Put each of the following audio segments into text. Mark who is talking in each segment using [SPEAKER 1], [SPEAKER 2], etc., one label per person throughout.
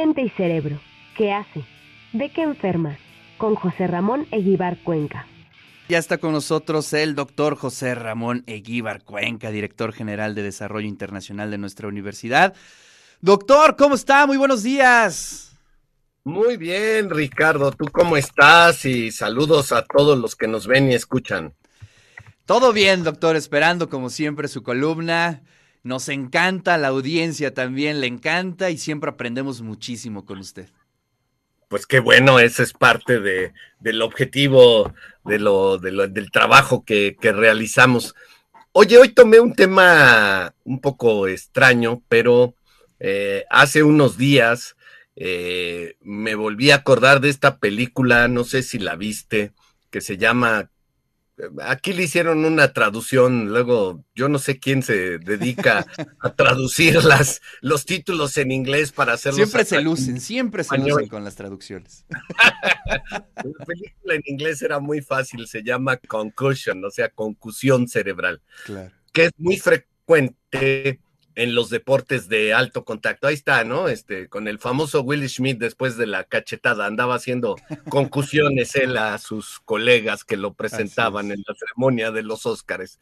[SPEAKER 1] Mente y cerebro. ¿Qué hace? ¿De qué enferma? Con José Ramón Eguibar Cuenca.
[SPEAKER 2] Ya está con nosotros el doctor José Ramón Eguíbar Cuenca, director general de Desarrollo Internacional de nuestra universidad. Doctor, ¿cómo está? Muy buenos días.
[SPEAKER 3] Muy bien, Ricardo. ¿Tú cómo estás? Y saludos a todos los que nos ven y escuchan.
[SPEAKER 2] Todo bien, doctor, esperando como siempre su columna. Nos encanta, la audiencia también le encanta y siempre aprendemos muchísimo con usted
[SPEAKER 3] pues qué bueno, ese es parte de, del objetivo de lo, del trabajo que, realizamos. Oye, hoy tomé un tema un poco extraño, pero eh, hace unos días eh, me volví a acordar de esta película, no sé si la viste, que se llama Aquí le hicieron una traducción, luego yo no sé quién se dedica a traducir las, los títulos en inglés para hacerlos.
[SPEAKER 2] Siempre se lucen, siempre se lucen con las traducciones.
[SPEAKER 3] La película en inglés era muy fácil, se llama concussion, o sea, concusión cerebral, claro. que es muy frecuente en los deportes de alto contacto. Ahí está, ¿no? Este, con el famoso Will Smith después de la cachetada, andaba haciendo concusiones él a sus colegas que lo presentaban en la ceremonia de los Óscares.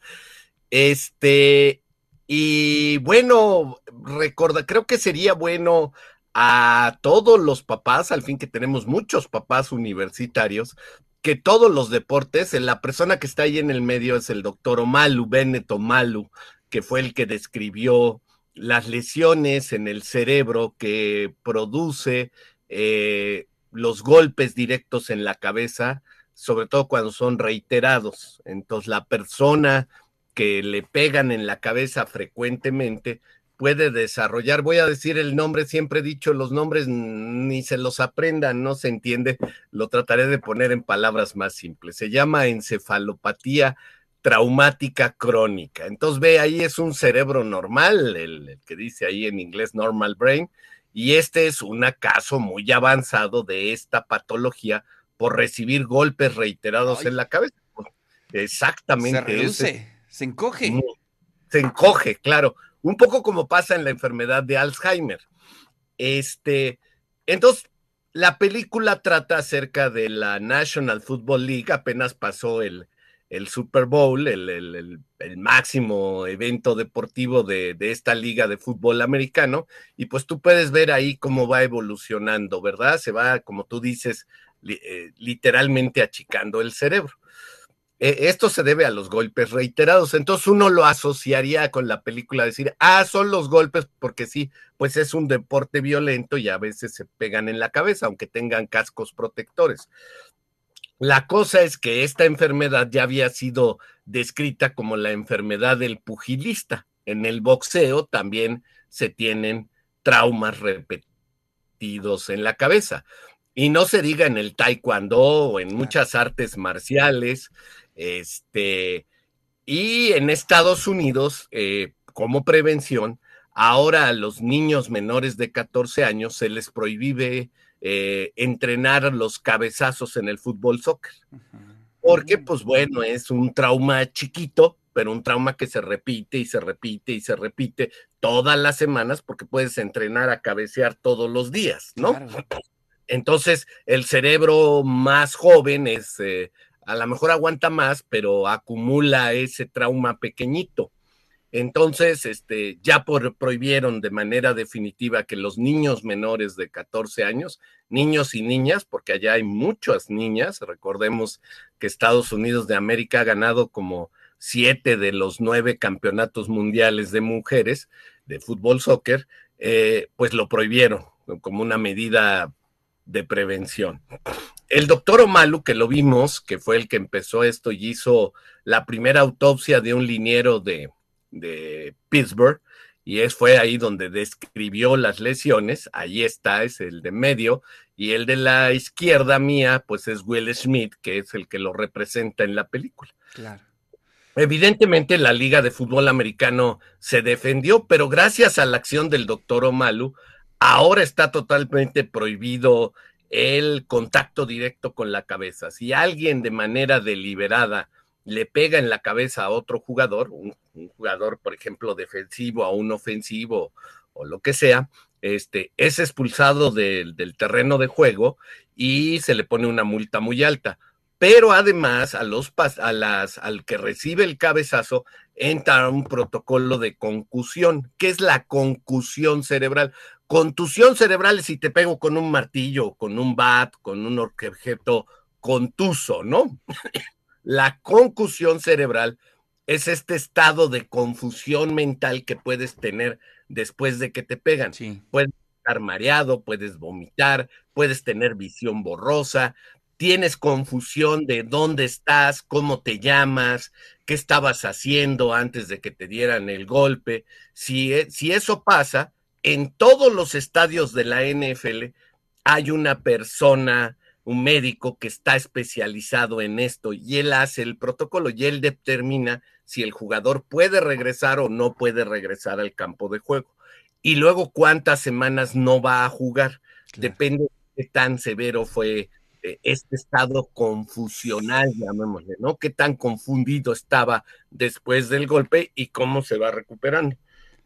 [SPEAKER 3] Este, y bueno, recuerda, creo que sería bueno a todos los papás, al fin que tenemos muchos papás universitarios, que todos los deportes, la persona que está ahí en el medio es el doctor Omalu, Bennett Omalu, que fue el que describió las lesiones en el cerebro que produce eh, los golpes directos en la cabeza, sobre todo cuando son reiterados. Entonces, la persona que le pegan en la cabeza frecuentemente puede desarrollar, voy a decir el nombre, siempre he dicho los nombres ni se los aprendan, no se entiende, lo trataré de poner en palabras más simples. Se llama encefalopatía traumática crónica. Entonces ve, ahí es un cerebro normal, el, que dice ahí en inglés normal brain, y este es un caso muy avanzado de esta patología por recibir golpes reiterados en la cabeza. Exactamente.
[SPEAKER 2] Se reduce, se encoge.
[SPEAKER 3] Se encoge, claro. Un poco como pasa en la enfermedad de Alzheimer. Este, entonces, la película trata acerca de la National Football League, apenas pasó el, el Super Bowl, el, máximo evento deportivo de, esta liga de fútbol americano, y pues tú puedes ver ahí cómo va evolucionando, ¿verdad? Se va, como tú dices, eh, literalmente achicando el cerebro. E, esto se debe a los golpes reiterados, entonces uno lo asociaría con la película, decir, ah, son los golpes, porque sí, pues es un deporte violento y a veces se pegan en la cabeza, aunque tengan cascos protectores. La cosa es que esta enfermedad ya había sido descrita como la enfermedad del pugilista. En el boxeo también se tienen traumas repetidos en la cabeza. Y no se diga en el taekwondo o en muchas artes marciales. Este, y en Estados Unidos, eh, como prevención, ahora a los niños menores de 14 años se les prohíbe eh, entrenar los cabezazos en el fútbol soccer. Porque, pues bueno, es un trauma chiquito, pero un trauma que se repite y se repite y se repite todas las semanas porque puedes entrenar a cabecear todos los días, ¿no? Entonces, el cerebro más joven es, eh, a lo mejor aguanta más, pero acumula ese trauma pequeñito. Entonces, este, ya prohibieron de manera definitiva que los niños menores de 14 años, niños y niñas, porque allá hay muchas niñas, recordemos que Estados Unidos de América ha ganado como siete de los nueve campeonatos mundiales de mujeres de fútbol soccer, eh, pues lo prohibieron como una medida de prevención. El doctor Omalu, que lo vimos, que fue el que empezó esto y hizo la primera autopsia de un liniero de, de Pittsburgh, y es, fue ahí donde describió las lesiones, ahí está, es el de medio, y el de la izquierda mía, pues es Will Smith, que es el que lo representa en la película. Claro. Evidentemente la Liga de Fútbol Americano se defendió, pero gracias a la acción del doctor Omalu, ahora está totalmente prohibido el contacto directo con la cabeza. Si alguien de manera deliberada le pega en la cabeza a otro jugador, un, jugador, por ejemplo, defensivo a un ofensivo o lo que sea, este, es expulsado del terreno de juego y se le pone una multa muy alta. Pero además, a los, a las, al que recibe el cabezazo, entra un protocolo de concusión. ¿Qué es la concusión cerebral? Contusión cerebral es si te pego con un martillo, con un bat, con un objeto contuso, ¿no? la concusión cerebral es este estado de confusión mental que puedes tener después de que te pegan. Puedes estar mareado, puedes vomitar, puedes tener visión borrosa, tienes confusión de dónde estás, cómo te llamas, qué estabas haciendo antes de que te dieran el golpe. Si, e, si eso pasa, en todos los estadios de la NFL hay una persona un médico que está especializado en esto y él hace el protocolo y él determina si el jugador puede regresar o no puede regresar al campo de juego. Y luego cuántas semanas no va a jugar. Depende de qué tan severo fue eh, este estado confusional, llamémosle, ¿no? Qué tan confundido estaba después del golpe y cómo se va recuperando.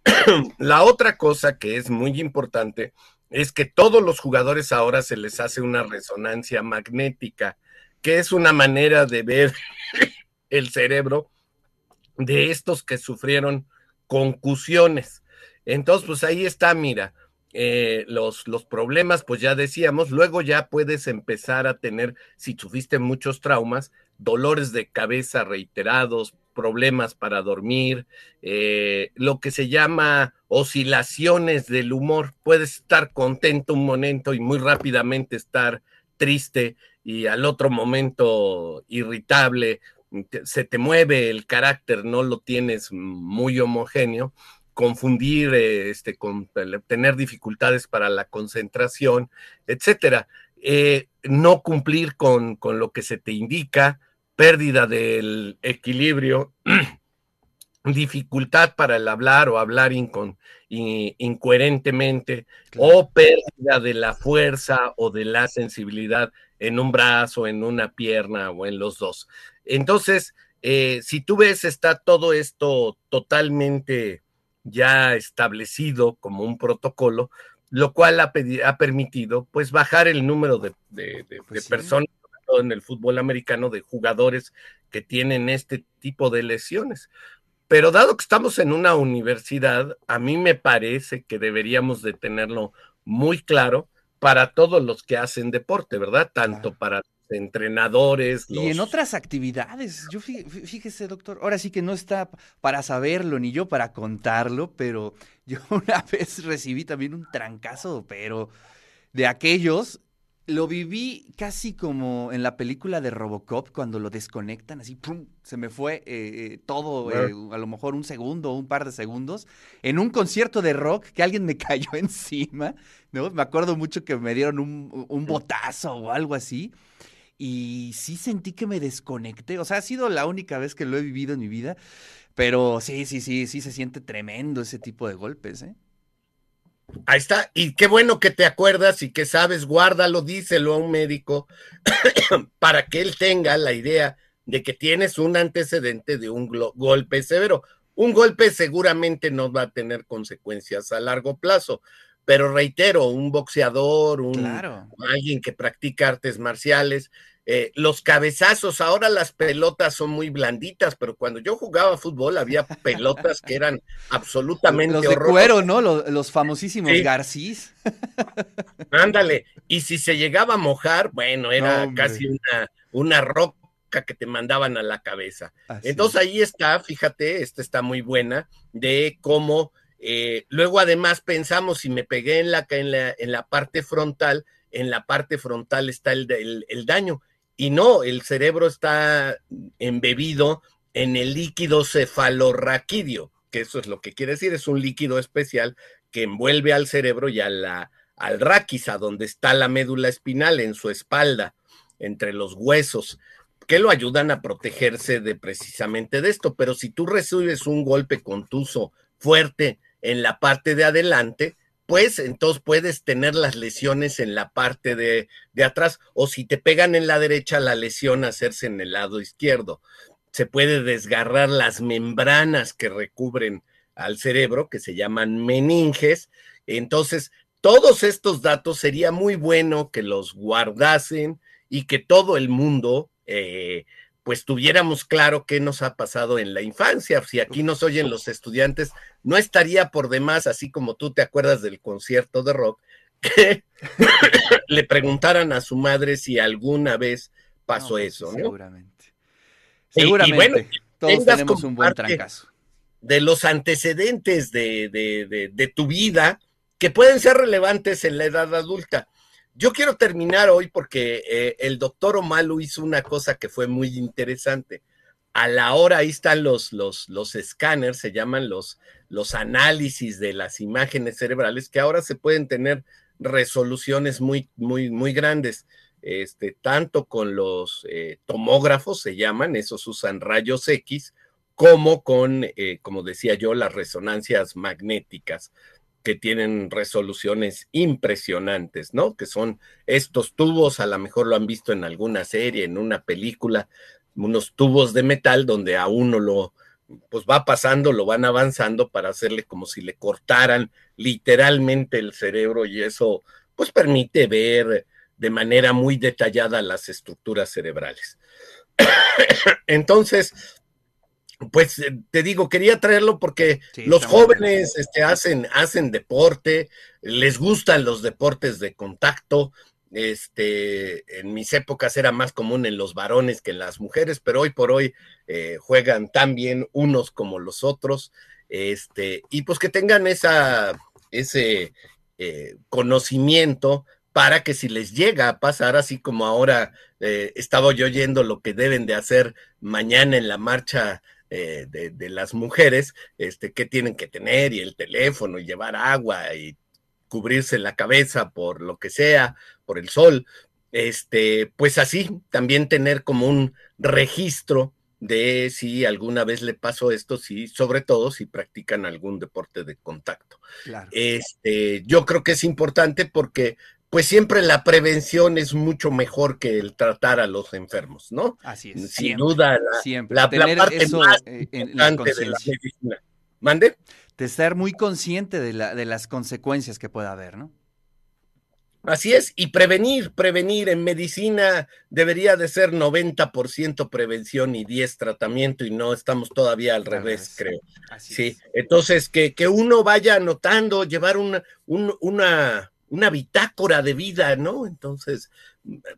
[SPEAKER 3] La otra cosa que es muy importante es que todos los jugadores ahora se les hace una resonancia magnética, que es una manera de ver el cerebro de estos que sufrieron concusiones. Entonces, pues ahí está, mira, eh, los, los problemas, pues ya decíamos, luego ya puedes empezar a tener, si sufriste muchos traumas, dolores de cabeza reiterados, problemas para dormir, eh, lo que se llama oscilaciones del humor. Puedes estar contento un momento y muy rápidamente estar triste y al otro momento irritable, se te mueve el carácter, no lo tienes muy homogéneo, confundir, eh, este, con, tener dificultades para la concentración, etcétera. Eh, no cumplir con, con lo que se te indica, pérdida del equilibrio, dificultad para el hablar o hablar incoherentemente, o pérdida de la fuerza o de la sensibilidad en un brazo, en una pierna o en los dos. Entonces, eh, si tú ves, está todo esto totalmente ya establecido como un protocolo, lo cual ha, permitido pues bajar el número de, pues personas en el fútbol americano de jugadores que tienen este tipo de lesiones. Pero dado que estamos en una universidad, a mí me parece que deberíamos de tenerlo muy claro para todos los que hacen deporte, ¿verdad? Tanto para los entrenadores.
[SPEAKER 2] Y en otras actividades, yo fíjese, doctor, ahora sí que no está para saberlo ni yo para contarlo, pero yo una vez recibí también un trancazo, pero de aquellos lo viví casi como en la película de Robocop, cuando lo desconectan, así, ¡pum! Se me fue eh, eh, todo, eh, a lo mejor un segundo, un par de segundos, en un concierto de rock que alguien me cayó encima, ¿no? Me acuerdo mucho que me dieron un, un botazo o algo así, y sí sentí que me desconecté, o sea, ha sido la única vez que lo he vivido en mi vida, pero sí, sí, sí, sí se siente tremendo ese tipo de golpes, ¿eh?
[SPEAKER 3] Ahí está. Y qué bueno que te acuerdas y que sabes, guárdalo, díselo a un médico para que él tenga la idea de que tienes un antecedente de un golpe severo. Un golpe seguramente no va a tener consecuencias a largo plazo, pero reitero, un boxeador, un alguien que practica artes marciales, eh, los cabezazos, ahora las pelotas son muy blanditas, pero cuando yo jugaba fútbol había pelotas que eran absolutamente
[SPEAKER 2] Los de cuero, ¿no? Los, famosísimos Garcís.
[SPEAKER 3] Ándale, y si se llegaba a mojar, bueno, era casi una, una roca que te mandaban a la cabeza. Entonces ahí está, fíjate, esta está muy buena, de cómo eh, luego además pensamos si me pegué en la, en la, en la parte frontal, en la parte frontal está el, el, el daño y no, el cerebro está embebido en el líquido cefalorraquídeo, que eso es lo que quiere decir, es un líquido especial que envuelve al cerebro y a la, al raquis, donde está la médula espinal, en su espalda, entre los huesos, que lo ayudan a protegerse de precisamente de esto. Pero si tú recibes un golpe contuso fuerte en la parte de adelante, pues entonces puedes tener las lesiones en la parte de, atrás o si te pegan en la derecha, la lesión hacerse en el lado izquierdo. Se puede desgarrar las membranas que recubren al cerebro, que se llaman meninges. Entonces, todos estos datos sería muy bueno que los guardasen y que todo el mundo, eh, pues tuviéramos claro qué nos ha pasado en la infancia. Si aquí nos oyen los estudiantes, no estaría por demás, así como tú te acuerdas del concierto de rock, que le preguntaran a su madre si alguna vez pasó
[SPEAKER 2] pues,
[SPEAKER 3] eso, ¿no?
[SPEAKER 2] Seguramente. Seguramente. todos tenemos un buen trancazo.
[SPEAKER 3] De los antecedentes de, de, de, tu vida que pueden ser relevantes en la edad adulta. Yo quiero terminar hoy porque eh, el doctor Omalu hizo una cosa que fue muy interesante. A la hora, ahí están los, los, los escáneres, se llaman los, los análisis de las imágenes cerebrales, que ahora se pueden tener resoluciones muy, muy, muy grandes. Este, tanto con los eh, tomógrafos, se llaman, esos usan rayos X, como con, eh, como decía yo, las resonancias magnéticas, que tienen resoluciones impresionantes, ¿no? Que son estos tubos, a lo mejor lo han visto en alguna serie, en una película, unos tubos de metal donde a uno lo, pues va pasando, lo van avanzando para hacerle como si le cortaran literalmente el cerebro y eso pues permite ver de manera muy detallada las estructuras cerebrales. Entonces, pues eh, te digo, quería traerlo porque los jóvenes este, hacen, hacen deporte, les gustan los deportes de contacto. Este, en mis épocas era más común en los varones que en las mujeres, pero hoy por hoy eh, juegan tan bien unos como los otros. Este, y pues que tengan esa, ese eh, conocimiento para que si les llega a pasar, así como ahora eh, estaba yo oyendo lo que deben de hacer mañana en la marcha eh, de, las mujeres, este, qué tienen que tener y el teléfono y llevar agua y cubrirse la cabeza por lo que sea, por el sol, este, pues así también tener como un registro de si alguna vez le pasó esto, sí, sobre todo si practican algún deporte de contacto. Este, yo creo que es importante porque pues siempre la prevención es mucho mejor que el tratar a los enfermos, ¿no?
[SPEAKER 2] Así es.
[SPEAKER 3] Sin duda, la, siempre. la, parte más eh, importante de la medicina. ¿Mande?
[SPEAKER 2] De estar muy consciente de, la, de las consecuencias que pueda haber, ¿no?
[SPEAKER 3] Así es, y prevenir, prevenir en medicina debería de ser 90% prevención y 10 tratamiento y no estamos todavía al revés, creo. sí, entonces que, que, uno vaya anotando, llevar una, una, una bitácora de vida, ¿no? Entonces,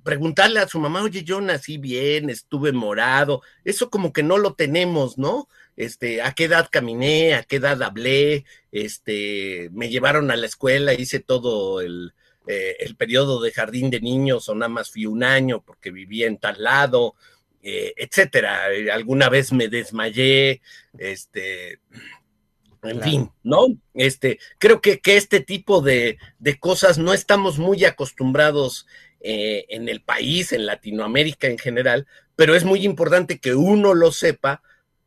[SPEAKER 3] preguntarle a su mamá, oye, yo nací bien, estuve morado, eso como que no lo tenemos, ¿no? Este, a qué edad caminé, a qué edad hablé, este, me llevaron a la escuela, hice todo el eh, el periodo de jardín de niños o nada más fui un año porque vivía en tal lado, eh, etcétera. Eh, alguna vez me desmayé, este, en fin, ¿no? Este, creo que, que este tipo de, de, cosas no estamos muy acostumbrados en el país, en Latinoamérica en general, pero es muy importante que uno lo sepa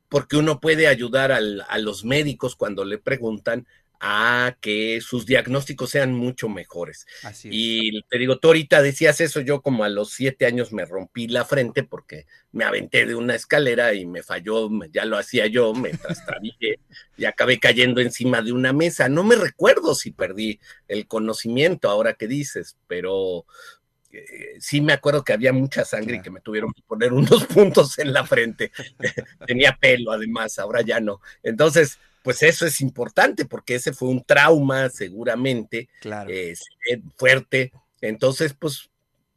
[SPEAKER 3] porque uno puede ayudar al, a los médicos cuando le preguntan a que sus diagnósticos sean mucho mejores. y te digo, tú ahorita decías eso, yo como a los siete años me rompí la frente porque me aventé de una escalera y me falló, ya lo hacía yo, me trastabillé y acabé cayendo encima de una mesa. No me recuerdo si perdí el conocimiento ahora que dices, pero eh, sí me acuerdo que había mucha sangre y que me tuvieron que poner unos puntos en la frente. Tenía pelo además, ahora ya no. Entonces, pues eso es importante porque ese fue un trauma seguramente
[SPEAKER 2] claro.
[SPEAKER 3] Eh, fuerte. Entonces, pues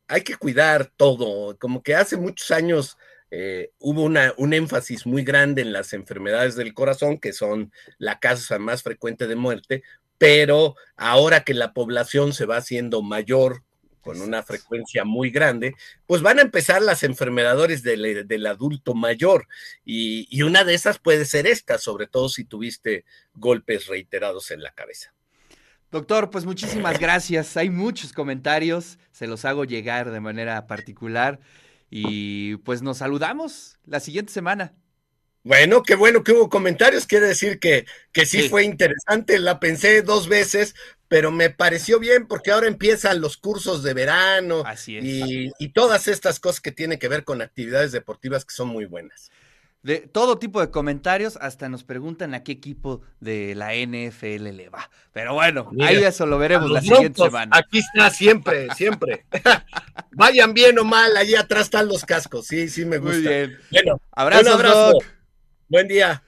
[SPEAKER 3] hay que cuidar todo. Como que hace muchos años eh, hubo una, un énfasis muy grande en las enfermedades del corazón, que son la causa más frecuente de muerte, pero ahora que la población se va haciendo mayor, con una frecuencia muy grande, pues van a empezar las enfermedades del, adulto mayor. Y, una de esas puede ser esta, sobre todo si tuviste golpes reiterados en la cabeza.
[SPEAKER 2] Doctor, pues muchísimas gracias. Hay muchos comentarios, se los hago llegar de manera particular. Y pues nos saludamos la siguiente semana.
[SPEAKER 3] Bueno, qué bueno que hubo comentarios, quiere decir que, que sí, fue interesante, la pensé dos veces, pero me pareció bien porque ahora empiezan los cursos de verano
[SPEAKER 2] Así
[SPEAKER 3] y, y, todas estas cosas que tienen que ver con actividades deportivas que son muy buenas.
[SPEAKER 2] de todo tipo de comentarios, hasta nos preguntan a qué equipo de la NFL le va. Pero bueno,
[SPEAKER 3] Mira,
[SPEAKER 2] ahí eso lo veremos la siguiente semana.
[SPEAKER 3] Aquí está siempre, siempre. Vayan bien o mal, allí atrás están los cascos. Sí, sí me gusta.
[SPEAKER 2] Muy bien.
[SPEAKER 3] Bueno,
[SPEAKER 2] Abrazos,
[SPEAKER 3] un abrazo.
[SPEAKER 2] Doc.
[SPEAKER 3] Buen día.